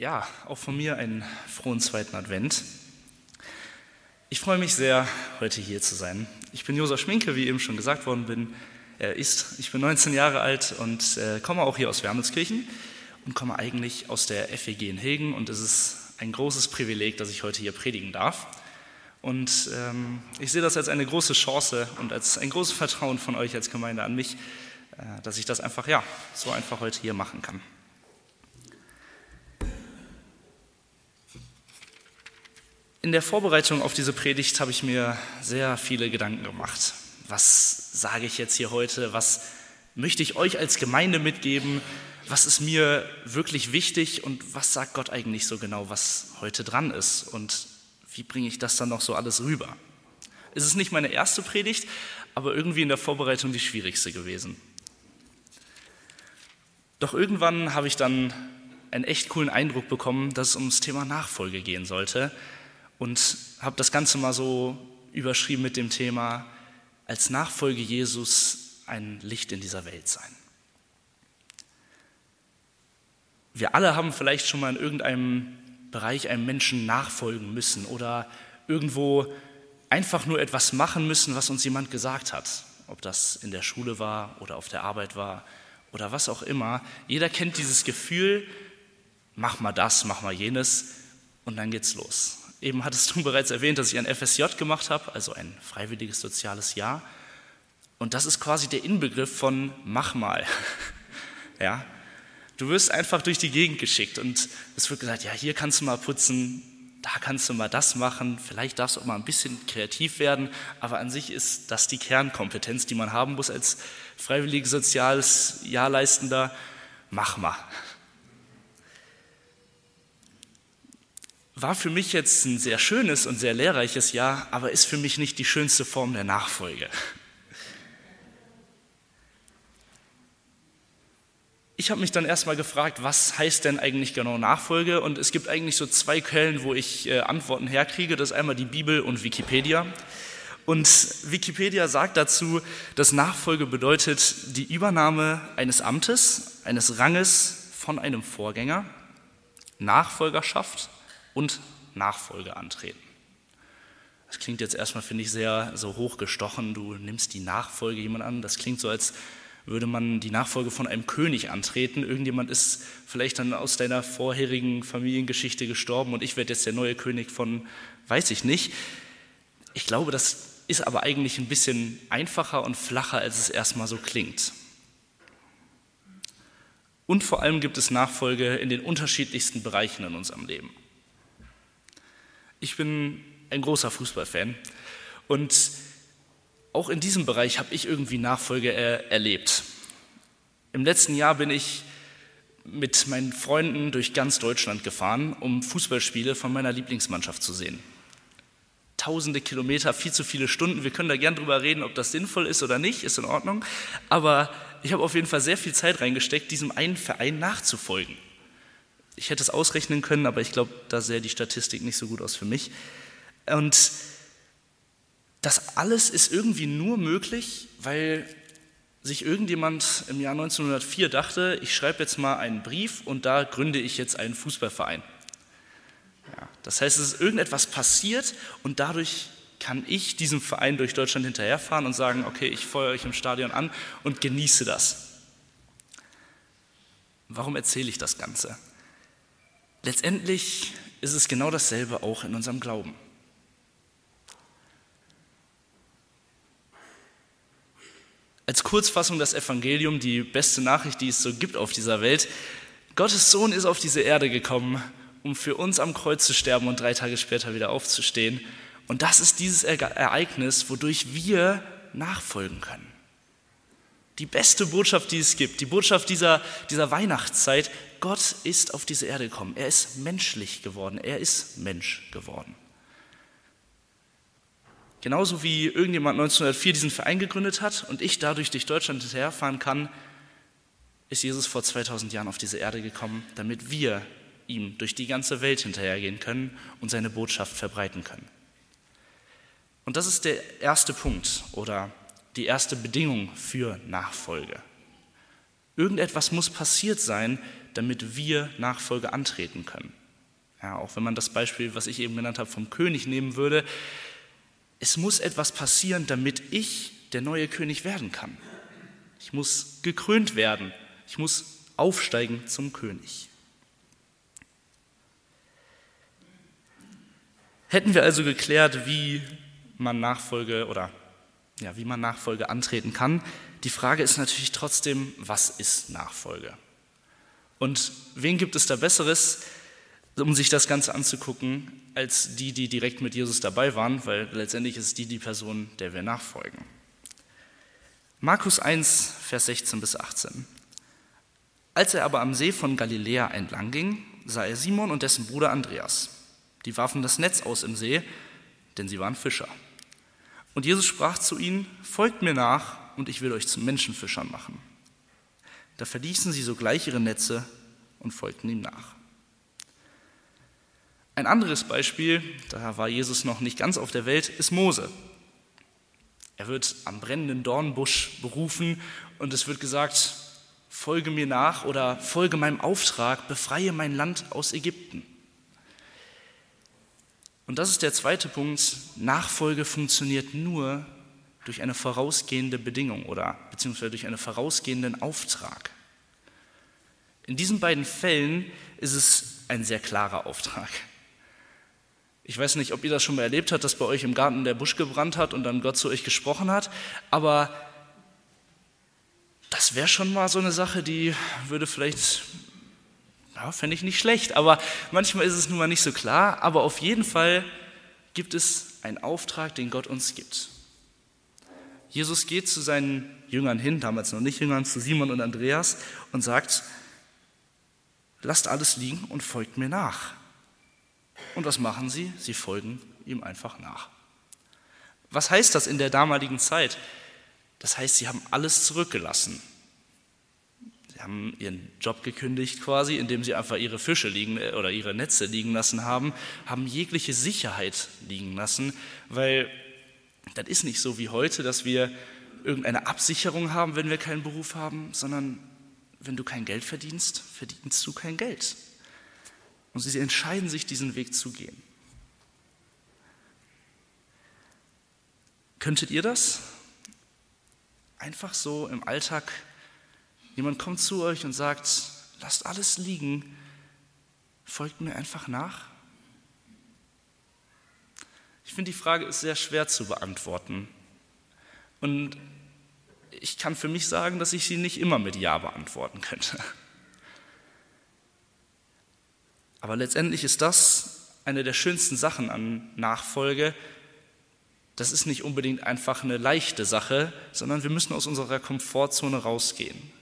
Ja, auch von mir einen frohen zweiten Advent. Ich freue mich sehr, heute hier zu sein. Ich bin Josef Schminke, wie eben schon gesagt worden bin, äh, ist. Ich bin 19 Jahre alt und äh, komme auch hier aus Wermelskirchen und komme eigentlich aus der FEG in Hilgen und es ist ein großes Privileg, dass ich heute hier predigen darf. Und ähm, ich sehe das als eine große Chance und als ein großes Vertrauen von euch als Gemeinde an mich, äh, dass ich das einfach, ja, so einfach heute hier machen kann. In der Vorbereitung auf diese Predigt habe ich mir sehr viele Gedanken gemacht. Was sage ich jetzt hier heute? Was möchte ich euch als Gemeinde mitgeben? Was ist mir wirklich wichtig und was sagt Gott eigentlich so genau, was heute dran ist? Und wie bringe ich das dann noch so alles rüber? Es ist nicht meine erste Predigt, aber irgendwie in der Vorbereitung die schwierigste gewesen. Doch irgendwann habe ich dann einen echt coolen Eindruck bekommen, dass es ums Thema Nachfolge gehen sollte und habe das Ganze mal so überschrieben mit dem Thema, als Nachfolge Jesus ein Licht in dieser Welt sein. Wir alle haben vielleicht schon mal in irgendeinem Bereich einem Menschen nachfolgen müssen oder irgendwo einfach nur etwas machen müssen, was uns jemand gesagt hat. Ob das in der Schule war oder auf der Arbeit war oder was auch immer. Jeder kennt dieses Gefühl, mach mal das, mach mal jenes und dann geht's los. Eben hattest du bereits erwähnt, dass ich ein FSJ gemacht habe, also ein freiwilliges soziales Jahr. Und das ist quasi der Inbegriff von mach mal. ja? Du wirst einfach durch die Gegend geschickt und es wird gesagt, ja, hier kannst du mal putzen, da kannst du mal das machen, vielleicht darfst du auch mal ein bisschen kreativ werden, aber an sich ist das die Kernkompetenz, die man haben muss als freiwilliges soziales Jahrleistender. Mach mal. War für mich jetzt ein sehr schönes und sehr lehrreiches Jahr, aber ist für mich nicht die schönste Form der Nachfolge. Ich habe mich dann erstmal gefragt, was heißt denn eigentlich genau Nachfolge? Und es gibt eigentlich so zwei Quellen, wo ich äh, Antworten herkriege. Das ist einmal die Bibel und Wikipedia. Und Wikipedia sagt dazu, dass Nachfolge bedeutet die Übernahme eines Amtes, eines Ranges von einem Vorgänger, Nachfolgerschaft und Nachfolge antreten. Das klingt jetzt erstmal, finde ich, sehr so hochgestochen. Du nimmst die Nachfolge jemand an. Das klingt so, als würde man die Nachfolge von einem König antreten. Irgendjemand ist vielleicht dann aus deiner vorherigen Familiengeschichte gestorben und ich werde jetzt der neue König von, weiß ich nicht. Ich glaube, das ist aber eigentlich ein bisschen einfacher und flacher, als es erstmal so klingt. Und vor allem gibt es Nachfolge in den unterschiedlichsten Bereichen in unserem Leben. Ich bin ein großer Fußballfan und auch in diesem Bereich habe ich irgendwie Nachfolge er erlebt. Im letzten Jahr bin ich mit meinen Freunden durch ganz Deutschland gefahren, um Fußballspiele von meiner Lieblingsmannschaft zu sehen. Tausende Kilometer, viel zu viele Stunden. Wir können da gern drüber reden, ob das sinnvoll ist oder nicht, ist in Ordnung. Aber ich habe auf jeden Fall sehr viel Zeit reingesteckt, diesem einen Verein nachzufolgen. Ich hätte es ausrechnen können, aber ich glaube, da sähe die Statistik nicht so gut aus für mich. Und das alles ist irgendwie nur möglich, weil sich irgendjemand im Jahr 1904 dachte, ich schreibe jetzt mal einen Brief und da gründe ich jetzt einen Fußballverein. Ja, das heißt, es ist irgendetwas passiert und dadurch kann ich diesem Verein durch Deutschland hinterherfahren und sagen, okay, ich feuere euch im Stadion an und genieße das. Warum erzähle ich das Ganze? Letztendlich ist es genau dasselbe auch in unserem Glauben. Als Kurzfassung das Evangelium, die beste Nachricht, die es so gibt auf dieser Welt. Gottes Sohn ist auf diese Erde gekommen, um für uns am Kreuz zu sterben und drei Tage später wieder aufzustehen. Und das ist dieses Ereignis, wodurch wir nachfolgen können. Die beste Botschaft, die es gibt, die Botschaft dieser, dieser Weihnachtszeit, Gott ist auf diese Erde gekommen. Er ist menschlich geworden. Er ist Mensch geworden. Genauso wie irgendjemand 1904 diesen Verein gegründet hat und ich dadurch durch Deutschland hinterherfahren kann, ist Jesus vor 2000 Jahren auf diese Erde gekommen, damit wir ihm durch die ganze Welt hinterhergehen können und seine Botschaft verbreiten können. Und das ist der erste Punkt oder die erste Bedingung für Nachfolge. Irgendetwas muss passiert sein, damit wir Nachfolge antreten können. Ja, auch wenn man das Beispiel, was ich eben genannt habe, vom König nehmen würde, es muss etwas passieren, damit ich der neue König werden kann. Ich muss gekrönt werden. Ich muss aufsteigen zum König. Hätten wir also geklärt, wie man Nachfolge oder ja, wie man Nachfolge antreten kann, die Frage ist natürlich trotzdem, was ist Nachfolge? Und wen gibt es da Besseres, um sich das Ganze anzugucken, als die, die direkt mit Jesus dabei waren, weil letztendlich ist die die Person, der wir nachfolgen. Markus 1, Vers 16 bis 18. Als er aber am See von Galiläa entlang ging, sah er Simon und dessen Bruder Andreas. Die warfen das Netz aus im See, denn sie waren Fischer. Und Jesus sprach zu ihnen, folgt mir nach und ich will euch zu Menschenfischern machen. Da verließen sie sogleich ihre Netze und folgten ihm nach. Ein anderes Beispiel, da war Jesus noch nicht ganz auf der Welt, ist Mose. Er wird am brennenden Dornbusch berufen und es wird gesagt, folge mir nach oder folge meinem Auftrag, befreie mein Land aus Ägypten. Und das ist der zweite Punkt. Nachfolge funktioniert nur durch eine vorausgehende Bedingung oder beziehungsweise durch einen vorausgehenden Auftrag. In diesen beiden Fällen ist es ein sehr klarer Auftrag. Ich weiß nicht, ob ihr das schon mal erlebt habt, dass bei euch im Garten der Busch gebrannt hat und dann Gott zu euch gesprochen hat, aber das wäre schon mal so eine Sache, die würde vielleicht ja, fände ich nicht schlecht, aber manchmal ist es nun mal nicht so klar. Aber auf jeden Fall gibt es einen Auftrag, den Gott uns gibt. Jesus geht zu seinen Jüngern hin, damals noch nicht Jüngern, zu Simon und Andreas und sagt, lasst alles liegen und folgt mir nach. Und was machen sie? Sie folgen ihm einfach nach. Was heißt das in der damaligen Zeit? Das heißt, sie haben alles zurückgelassen. Sie haben ihren Job gekündigt quasi, indem sie einfach ihre Fische liegen äh, oder ihre Netze liegen lassen haben, haben jegliche Sicherheit liegen lassen, weil das ist nicht so wie heute, dass wir irgendeine Absicherung haben, wenn wir keinen Beruf haben, sondern wenn du kein Geld verdienst, verdienst du kein Geld. Und sie entscheiden sich, diesen Weg zu gehen. Könntet ihr das? Einfach so im Alltag Jemand kommt zu euch und sagt, lasst alles liegen, folgt mir einfach nach. Ich finde, die Frage ist sehr schwer zu beantworten. Und ich kann für mich sagen, dass ich sie nicht immer mit Ja beantworten könnte. Aber letztendlich ist das eine der schönsten Sachen an Nachfolge. Das ist nicht unbedingt einfach eine leichte Sache, sondern wir müssen aus unserer Komfortzone rausgehen.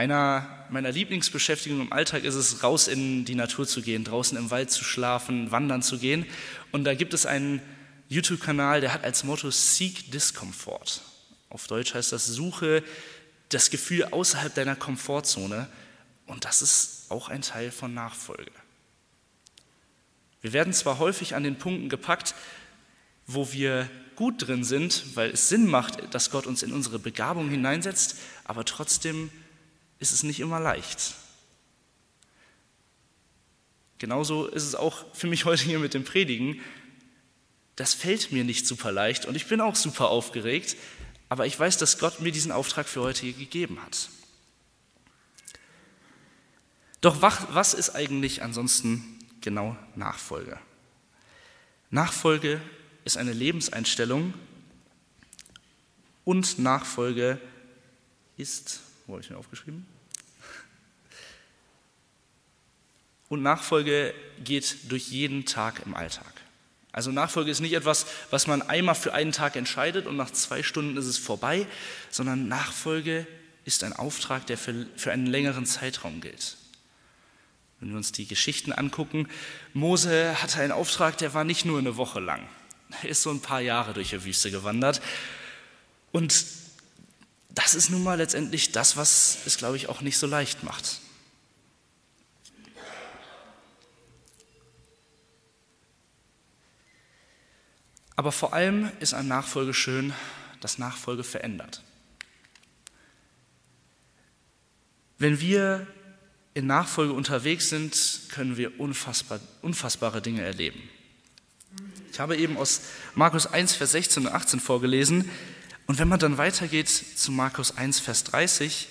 Einer meiner Lieblingsbeschäftigungen im Alltag ist es, raus in die Natur zu gehen, draußen im Wald zu schlafen, wandern zu gehen. Und da gibt es einen YouTube-Kanal, der hat als Motto Seek Discomfort. Auf Deutsch heißt das, suche das Gefühl außerhalb deiner Komfortzone. Und das ist auch ein Teil von Nachfolge. Wir werden zwar häufig an den Punkten gepackt, wo wir gut drin sind, weil es Sinn macht, dass Gott uns in unsere Begabung hineinsetzt, aber trotzdem ist es nicht immer leicht. Genauso ist es auch für mich heute hier mit dem Predigen. Das fällt mir nicht super leicht und ich bin auch super aufgeregt, aber ich weiß, dass Gott mir diesen Auftrag für heute hier gegeben hat. Doch was ist eigentlich ansonsten genau Nachfolge? Nachfolge ist eine Lebenseinstellung und Nachfolge ist wo habe ich mir aufgeschrieben? Und Nachfolge geht durch jeden Tag im Alltag. Also Nachfolge ist nicht etwas, was man einmal für einen Tag entscheidet und nach zwei Stunden ist es vorbei, sondern Nachfolge ist ein Auftrag, der für, für einen längeren Zeitraum gilt. Wenn wir uns die Geschichten angucken, Mose hatte einen Auftrag, der war nicht nur eine Woche lang. Er ist so ein paar Jahre durch die Wüste gewandert. Und das ist nun mal letztendlich das, was es, glaube ich, auch nicht so leicht macht. Aber vor allem ist an Nachfolge schön, dass Nachfolge verändert. Wenn wir in Nachfolge unterwegs sind, können wir unfassbar, unfassbare Dinge erleben. Ich habe eben aus Markus 1, Vers 16 und 18 vorgelesen. Und wenn man dann weitergeht zu Markus 1, Vers 30,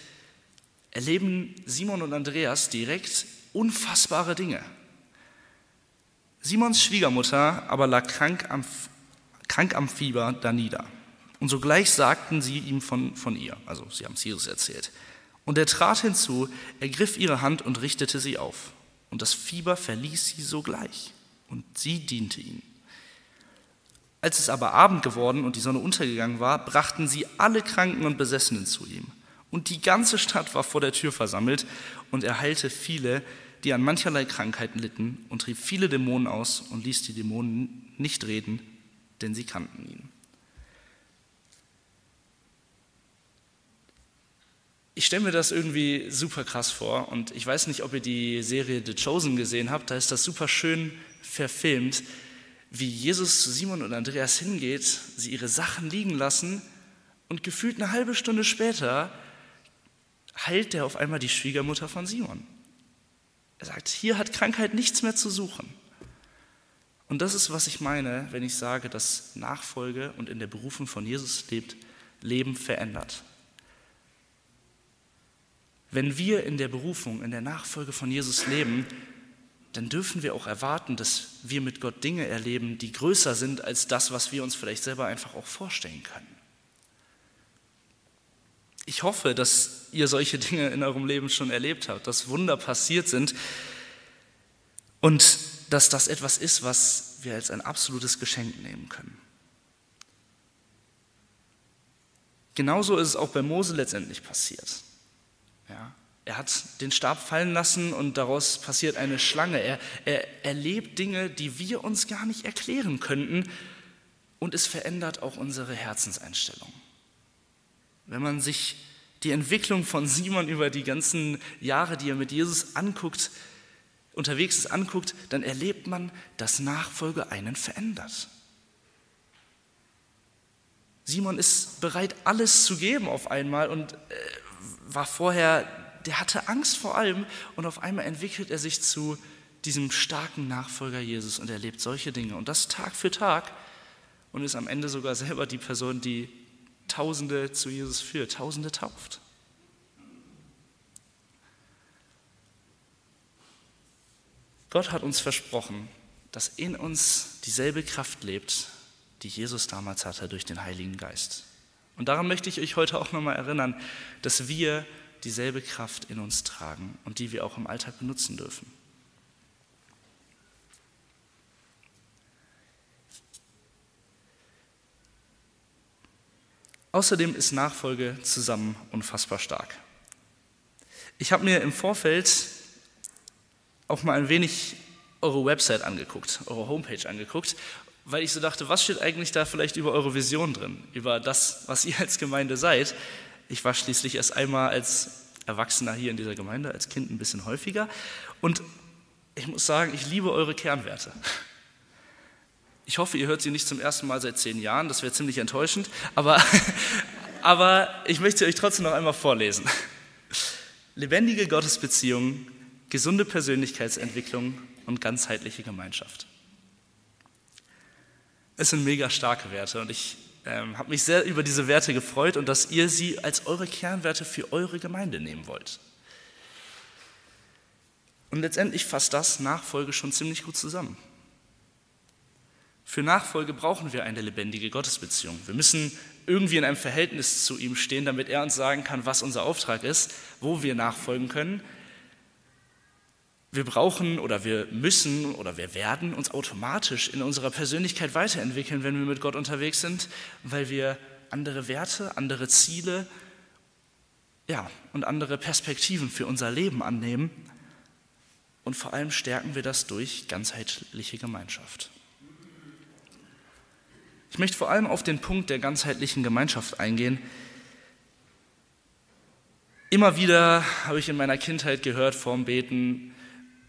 erleben Simon und Andreas direkt unfassbare Dinge. Simons Schwiegermutter aber lag krank am, krank am Fieber da nieder. Und sogleich sagten sie ihm von, von ihr, also sie haben es Jesus erzählt. Und er trat hinzu, ergriff ihre Hand und richtete sie auf. Und das Fieber verließ sie sogleich. Und sie diente ihm. Als es aber Abend geworden und die Sonne untergegangen war, brachten sie alle Kranken und Besessenen zu ihm. Und die ganze Stadt war vor der Tür versammelt, und er heilte viele, die an mancherlei Krankheiten litten, und trieb viele Dämonen aus und ließ die Dämonen nicht reden, denn sie kannten ihn. Ich stelle mir das irgendwie super krass vor und ich weiß nicht, ob ihr die Serie The Chosen gesehen habt, da ist das super schön verfilmt, wie Jesus zu Simon und Andreas hingeht, sie ihre Sachen liegen lassen und gefühlt eine halbe Stunde später heilt er auf einmal die Schwiegermutter von Simon. Er sagt, hier hat Krankheit nichts mehr zu suchen. Und das ist, was ich meine, wenn ich sage, dass Nachfolge und in der Berufung von Jesus lebt, Leben verändert. Wenn wir in der Berufung, in der Nachfolge von Jesus leben, dann dürfen wir auch erwarten, dass wir mit Gott Dinge erleben, die größer sind als das, was wir uns vielleicht selber einfach auch vorstellen können. Ich hoffe, dass ihr solche Dinge in eurem Leben schon erlebt habt, dass Wunder passiert sind und dass das etwas ist, was wir als ein absolutes Geschenk nehmen können. Genauso ist es auch bei Mose letztendlich passiert. Ja, er hat den Stab fallen lassen und daraus passiert eine Schlange. Er, er erlebt Dinge, die wir uns gar nicht erklären könnten und es verändert auch unsere Herzenseinstellung. Wenn man sich die Entwicklung von Simon über die ganzen Jahre, die er mit Jesus anguckt, unterwegs ist, anguckt, dann erlebt man, dass Nachfolge einen verändert. Simon ist bereit, alles zu geben auf einmal und äh, war vorher, der hatte Angst vor allem und auf einmal entwickelt er sich zu diesem starken Nachfolger Jesus und erlebt solche Dinge und das Tag für Tag und ist am Ende sogar selber die Person, die Tausende zu Jesus führt, Tausende tauft. Gott hat uns versprochen, dass in uns dieselbe Kraft lebt, die Jesus damals hatte durch den Heiligen Geist. Und daran möchte ich euch heute auch nochmal erinnern, dass wir dieselbe Kraft in uns tragen und die wir auch im Alltag benutzen dürfen. Außerdem ist Nachfolge zusammen unfassbar stark. Ich habe mir im Vorfeld auch mal ein wenig eure Website angeguckt, eure Homepage angeguckt weil ich so dachte, was steht eigentlich da vielleicht über eure Vision drin, über das, was ihr als Gemeinde seid. Ich war schließlich erst einmal als Erwachsener hier in dieser Gemeinde, als Kind ein bisschen häufiger. Und ich muss sagen, ich liebe eure Kernwerte. Ich hoffe, ihr hört sie nicht zum ersten Mal seit zehn Jahren, das wäre ziemlich enttäuschend, aber, aber ich möchte euch trotzdem noch einmal vorlesen. Lebendige Gottesbeziehungen, gesunde Persönlichkeitsentwicklung und ganzheitliche Gemeinschaft. Es sind mega starke Werte und ich ähm, habe mich sehr über diese Werte gefreut und dass ihr sie als eure Kernwerte für eure Gemeinde nehmen wollt. Und letztendlich fasst das Nachfolge schon ziemlich gut zusammen. Für Nachfolge brauchen wir eine lebendige Gottesbeziehung. Wir müssen irgendwie in einem Verhältnis zu ihm stehen, damit er uns sagen kann, was unser Auftrag ist, wo wir nachfolgen können, wir brauchen oder wir müssen oder wir werden uns automatisch in unserer Persönlichkeit weiterentwickeln, wenn wir mit Gott unterwegs sind, weil wir andere Werte, andere Ziele ja, und andere Perspektiven für unser Leben annehmen. Und vor allem stärken wir das durch ganzheitliche Gemeinschaft. Ich möchte vor allem auf den Punkt der ganzheitlichen Gemeinschaft eingehen. Immer wieder habe ich in meiner Kindheit gehört vorm Beten,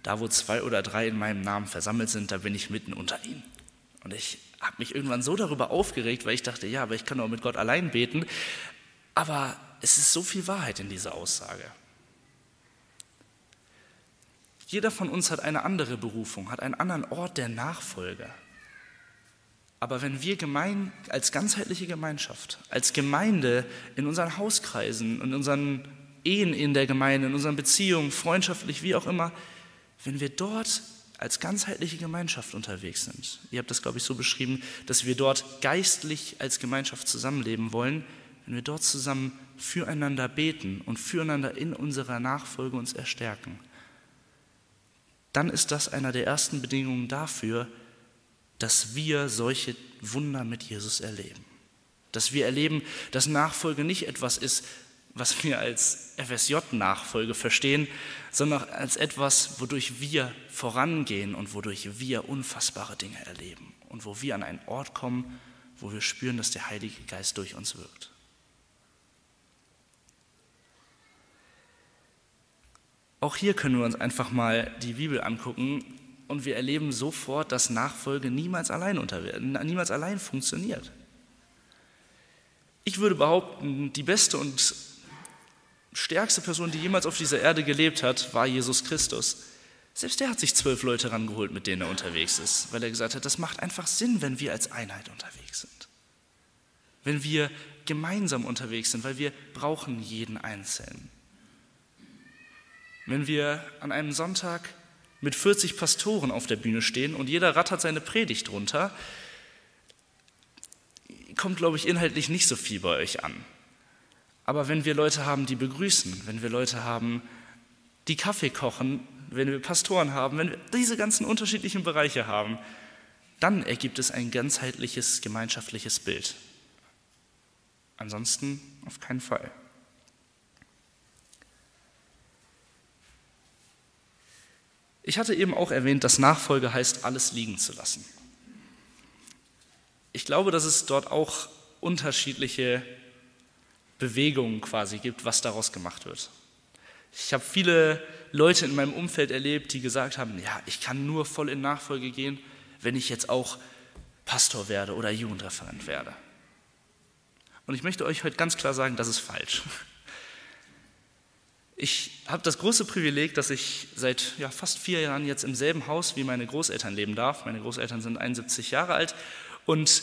da wo zwei oder drei in meinem Namen versammelt sind, da bin ich mitten unter ihnen. Und ich habe mich irgendwann so darüber aufgeregt, weil ich dachte, ja, aber ich kann auch mit Gott allein beten. Aber es ist so viel Wahrheit in dieser Aussage. Jeder von uns hat eine andere Berufung, hat einen anderen Ort der Nachfolge. Aber wenn wir gemein, als ganzheitliche Gemeinschaft, als Gemeinde in unseren Hauskreisen, in unseren Ehen in der Gemeinde, in unseren Beziehungen, freundschaftlich, wie auch immer, wenn wir dort als ganzheitliche Gemeinschaft unterwegs sind, ihr habt das, glaube ich, so beschrieben, dass wir dort geistlich als Gemeinschaft zusammenleben wollen, wenn wir dort zusammen füreinander beten und füreinander in unserer Nachfolge uns erstärken, dann ist das einer der ersten Bedingungen dafür, dass wir solche Wunder mit Jesus erleben. Dass wir erleben, dass Nachfolge nicht etwas ist, was wir als FSJ-Nachfolge verstehen, sondern als etwas, wodurch wir vorangehen und wodurch wir unfassbare Dinge erleben und wo wir an einen Ort kommen, wo wir spüren, dass der Heilige Geist durch uns wirkt. Auch hier können wir uns einfach mal die Bibel angucken und wir erleben sofort, dass Nachfolge niemals allein, unter, niemals allein funktioniert. Ich würde behaupten, die beste und stärkste Person, die jemals auf dieser Erde gelebt hat, war Jesus Christus. Selbst der hat sich zwölf Leute rangeholt, mit denen er unterwegs ist, weil er gesagt hat, das macht einfach Sinn, wenn wir als Einheit unterwegs sind. Wenn wir gemeinsam unterwegs sind, weil wir brauchen jeden Einzelnen. Wenn wir an einem Sonntag mit 40 Pastoren auf der Bühne stehen und jeder rattert seine Predigt runter, kommt, glaube ich, inhaltlich nicht so viel bei euch an. Aber wenn wir Leute haben, die begrüßen, wenn wir Leute haben, die Kaffee kochen, wenn wir Pastoren haben, wenn wir diese ganzen unterschiedlichen Bereiche haben, dann ergibt es ein ganzheitliches gemeinschaftliches Bild. Ansonsten auf keinen Fall. Ich hatte eben auch erwähnt, dass Nachfolge heißt, alles liegen zu lassen. Ich glaube, dass es dort auch unterschiedliche Bewegungen quasi gibt, was daraus gemacht wird. Ich habe viele Leute in meinem Umfeld erlebt, die gesagt haben, ja, ich kann nur voll in Nachfolge gehen, wenn ich jetzt auch Pastor werde oder Jugendreferent werde. Und ich möchte euch heute ganz klar sagen, das ist falsch. Ich habe das große Privileg, dass ich seit ja, fast vier Jahren jetzt im selben Haus wie meine Großeltern leben darf. Meine Großeltern sind 71 Jahre alt und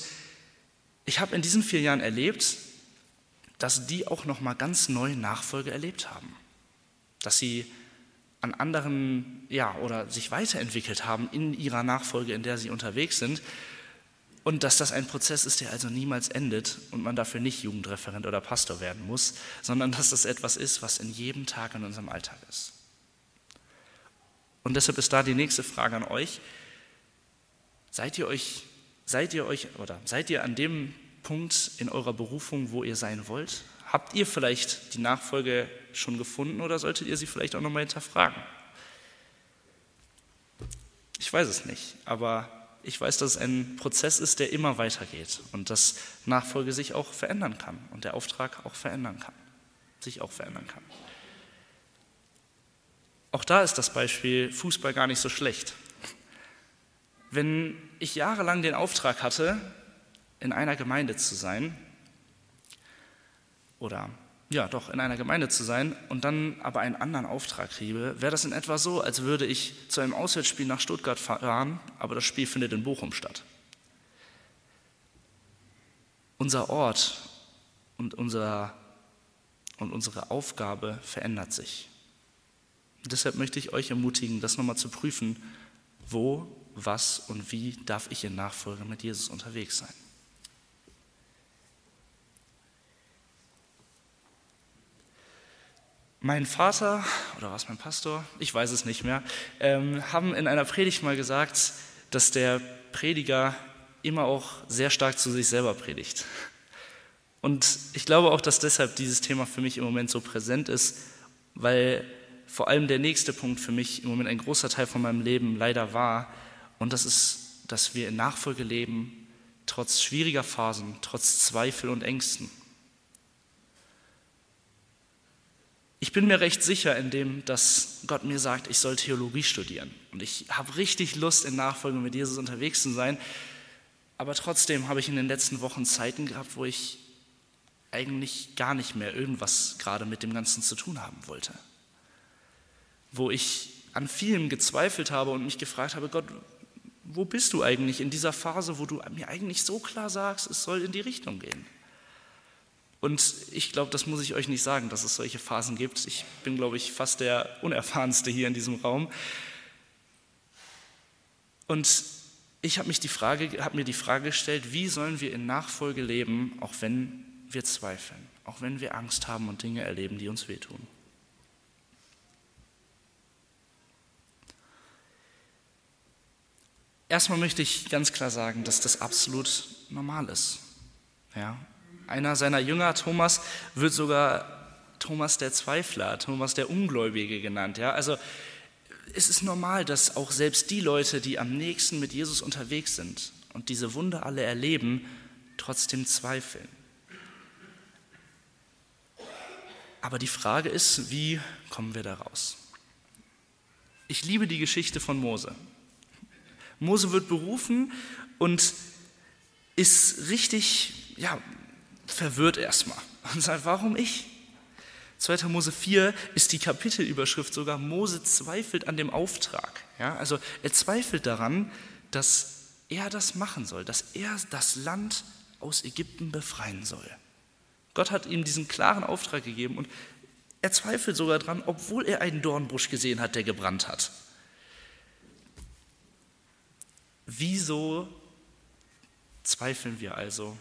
ich habe in diesen vier Jahren erlebt, dass die auch noch mal ganz neu Nachfolge erlebt haben, dass sie an anderen ja oder sich weiterentwickelt haben in ihrer Nachfolge, in der sie unterwegs sind und dass das ein Prozess ist, der also niemals endet und man dafür nicht Jugendreferent oder Pastor werden muss, sondern dass das etwas ist, was in jedem Tag in unserem Alltag ist. Und deshalb ist da die nächste Frage an euch. Seid ihr euch, seid ihr euch oder seid ihr an dem Punkt in eurer Berufung, wo ihr sein wollt? Habt ihr vielleicht die Nachfolge schon gefunden oder solltet ihr sie vielleicht auch nochmal hinterfragen? Ich weiß es nicht, aber ich weiß, dass es ein Prozess ist, der immer weitergeht und dass Nachfolge sich auch verändern kann und der Auftrag auch verändern kann, sich auch verändern kann. Auch da ist das Beispiel Fußball gar nicht so schlecht. Wenn ich jahrelang den Auftrag hatte, in einer Gemeinde zu sein, oder ja, doch in einer Gemeinde zu sein und dann aber einen anderen Auftrag kriege, wäre das in etwa so, als würde ich zu einem Auswärtsspiel nach Stuttgart fahren, aber das Spiel findet in Bochum statt. Unser Ort und, unser, und unsere Aufgabe verändert sich. Deshalb möchte ich euch ermutigen, das nochmal zu prüfen, wo, was und wie darf ich in Nachfolge mit Jesus unterwegs sein. Mein Vater oder was mein Pastor, ich weiß es nicht mehr, ähm, haben in einer Predigt mal gesagt, dass der Prediger immer auch sehr stark zu sich selber predigt. Und ich glaube auch, dass deshalb dieses Thema für mich im Moment so präsent ist, weil vor allem der nächste Punkt für mich im Moment ein großer Teil von meinem Leben leider war. Und das ist, dass wir in Nachfolge leben, trotz schwieriger Phasen, trotz Zweifel und Ängsten. Ich bin mir recht sicher in dem, dass Gott mir sagt, ich soll Theologie studieren. Und ich habe richtig Lust, in Nachfolge mit Jesus unterwegs zu sein. Aber trotzdem habe ich in den letzten Wochen Zeiten gehabt, wo ich eigentlich gar nicht mehr irgendwas gerade mit dem Ganzen zu tun haben wollte. Wo ich an vielem gezweifelt habe und mich gefragt habe, Gott, wo bist du eigentlich in dieser Phase, wo du mir eigentlich so klar sagst, es soll in die Richtung gehen? Und ich glaube, das muss ich euch nicht sagen, dass es solche Phasen gibt. Ich bin, glaube ich, fast der Unerfahrenste hier in diesem Raum. Und ich habe hab mir die Frage gestellt, wie sollen wir in Nachfolge leben, auch wenn wir zweifeln, auch wenn wir Angst haben und Dinge erleben, die uns wehtun. Erstmal möchte ich ganz klar sagen, dass das absolut normal ist. Ja? Einer seiner Jünger, Thomas, wird sogar Thomas der Zweifler, Thomas der Ungläubige genannt. Ja? Also es ist normal, dass auch selbst die Leute, die am nächsten mit Jesus unterwegs sind und diese Wunder alle erleben, trotzdem zweifeln. Aber die Frage ist, wie kommen wir da raus? Ich liebe die Geschichte von Mose. Mose wird berufen und ist richtig, ja, verwirrt erstmal und sagt, warum ich? 2. Mose 4 ist die Kapitelüberschrift sogar, Mose zweifelt an dem Auftrag. Ja, also er zweifelt daran, dass er das machen soll, dass er das Land aus Ägypten befreien soll. Gott hat ihm diesen klaren Auftrag gegeben und er zweifelt sogar daran, obwohl er einen Dornbusch gesehen hat, der gebrannt hat. Wieso zweifeln wir also,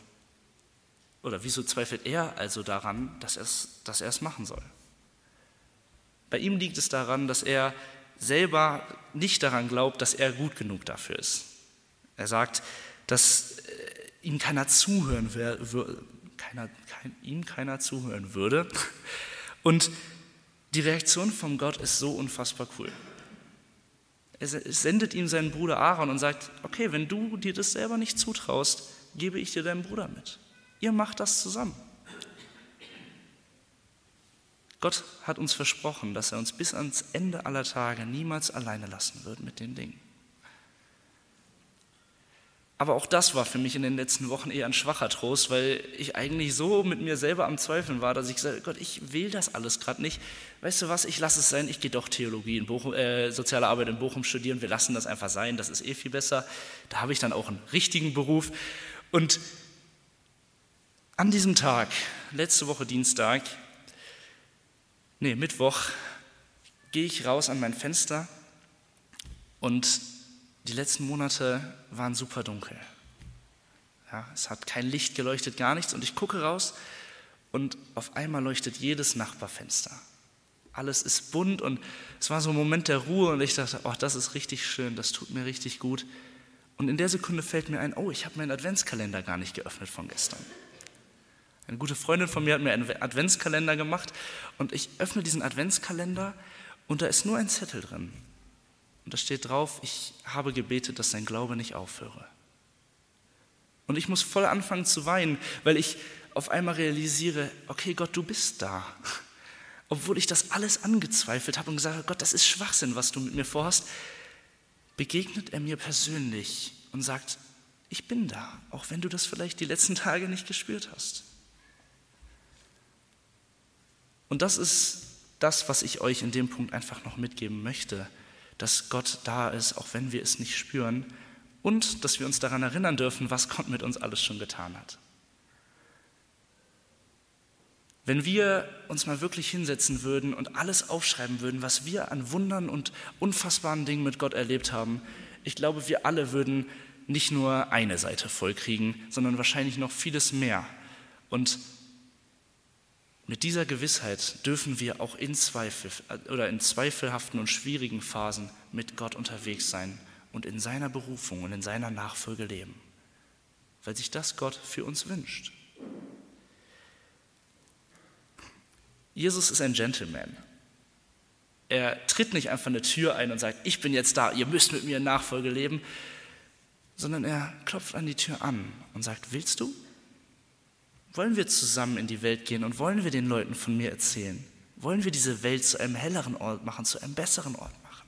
oder wieso zweifelt er also daran, dass er es, dass er es machen soll? Bei ihm liegt es daran, dass er selber nicht daran glaubt, dass er gut genug dafür ist. Er sagt, dass äh, ihm keiner zuhören würde, keiner, kein, ihm keiner zuhören würde. Und die Reaktion von Gott ist so unfassbar cool. Er sendet ihm seinen Bruder Aaron und sagt, okay, wenn du dir das selber nicht zutraust, gebe ich dir deinen Bruder mit. Ihr macht das zusammen. Gott hat uns versprochen, dass er uns bis ans Ende aller Tage niemals alleine lassen wird mit den Dingen. Aber auch das war für mich in den letzten Wochen eher ein schwacher Trost, weil ich eigentlich so mit mir selber am Zweifeln war, dass ich gesagt habe, Gott, ich will das alles gerade nicht. Weißt du was, ich lasse es sein, ich gehe doch Theologie in Bochum, äh, soziale Arbeit in Bochum studieren, wir lassen das einfach sein, das ist eh viel besser. Da habe ich dann auch einen richtigen Beruf. Und an diesem Tag, letzte Woche Dienstag, nee, Mittwoch, gehe ich raus an mein Fenster und die letzten Monate waren super dunkel. Ja, es hat kein Licht geleuchtet, gar nichts. Und ich gucke raus und auf einmal leuchtet jedes Nachbarfenster. Alles ist bunt und es war so ein Moment der Ruhe und ich dachte, oh, das ist richtig schön, das tut mir richtig gut. Und in der Sekunde fällt mir ein, oh, ich habe meinen Adventskalender gar nicht geöffnet von gestern. Eine gute Freundin von mir hat mir einen Adventskalender gemacht und ich öffne diesen Adventskalender und da ist nur ein Zettel drin. Und da steht drauf, ich habe gebetet, dass sein Glaube nicht aufhöre. Und ich muss voll anfangen zu weinen, weil ich auf einmal realisiere, okay Gott, du bist da. Obwohl ich das alles angezweifelt habe und gesagt habe, Gott, das ist Schwachsinn, was du mit mir vorhast, begegnet er mir persönlich und sagt, ich bin da, auch wenn du das vielleicht die letzten Tage nicht gespürt hast. Und das ist das, was ich euch in dem Punkt einfach noch mitgeben möchte dass Gott da ist, auch wenn wir es nicht spüren und dass wir uns daran erinnern dürfen, was Gott mit uns alles schon getan hat. Wenn wir uns mal wirklich hinsetzen würden und alles aufschreiben würden, was wir an Wundern und unfassbaren Dingen mit Gott erlebt haben, ich glaube, wir alle würden nicht nur eine Seite vollkriegen, sondern wahrscheinlich noch vieles mehr. Und mit dieser Gewissheit dürfen wir auch in, Zweifel, oder in zweifelhaften und schwierigen Phasen mit Gott unterwegs sein und in seiner Berufung und in seiner Nachfolge leben, weil sich das Gott für uns wünscht. Jesus ist ein Gentleman. Er tritt nicht einfach eine Tür ein und sagt, ich bin jetzt da, ihr müsst mit mir in Nachfolge leben, sondern er klopft an die Tür an und sagt, willst du? Wollen wir zusammen in die Welt gehen und wollen wir den Leuten von mir erzählen? Wollen wir diese Welt zu einem helleren Ort machen, zu einem besseren Ort machen?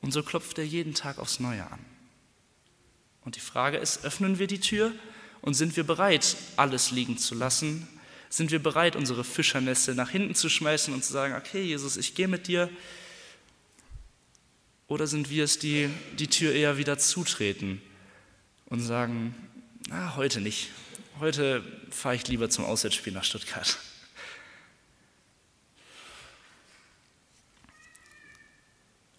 Und so klopft er jeden Tag aufs Neue an. Und die Frage ist, öffnen wir die Tür und sind wir bereit, alles liegen zu lassen? Sind wir bereit, unsere Fischernässe nach hinten zu schmeißen und zu sagen, okay, Jesus, ich gehe mit dir? Oder sind wir es, die die Tür eher wieder zutreten und sagen, na, heute nicht. Heute fahre ich lieber zum Auswärtsspiel nach Stuttgart.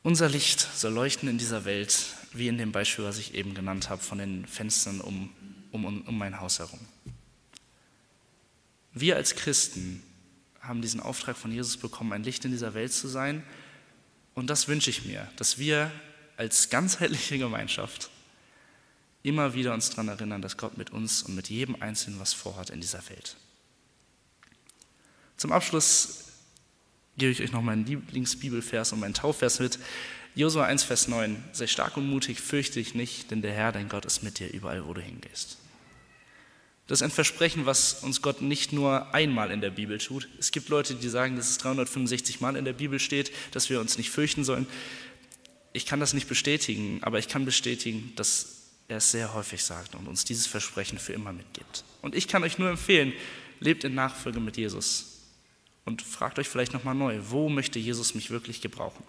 Unser Licht soll leuchten in dieser Welt, wie in dem Beispiel, was ich eben genannt habe, von den Fenstern um, um, um mein Haus herum. Wir als Christen haben diesen Auftrag von Jesus bekommen, ein Licht in dieser Welt zu sein. Und das wünsche ich mir, dass wir als ganzheitliche Gemeinschaft immer wieder uns daran erinnern, dass Gott mit uns und mit jedem Einzelnen was vorhat in dieser Welt. Zum Abschluss gebe ich euch noch meinen Lieblingsbibelvers und meinen Taufvers mit. Josua 1, Vers 9. Sei stark und mutig, fürchte dich nicht, denn der Herr, dein Gott, ist mit dir überall, wo du hingehst. Das ist ein Versprechen, was uns Gott nicht nur einmal in der Bibel tut. Es gibt Leute, die sagen, dass es 365 Mal in der Bibel steht, dass wir uns nicht fürchten sollen. Ich kann das nicht bestätigen, aber ich kann bestätigen, dass er es sehr häufig sagt und uns dieses Versprechen für immer mitgibt. Und ich kann euch nur empfehlen, lebt in Nachfolge mit Jesus und fragt euch vielleicht nochmal neu, wo möchte Jesus mich wirklich gebrauchen?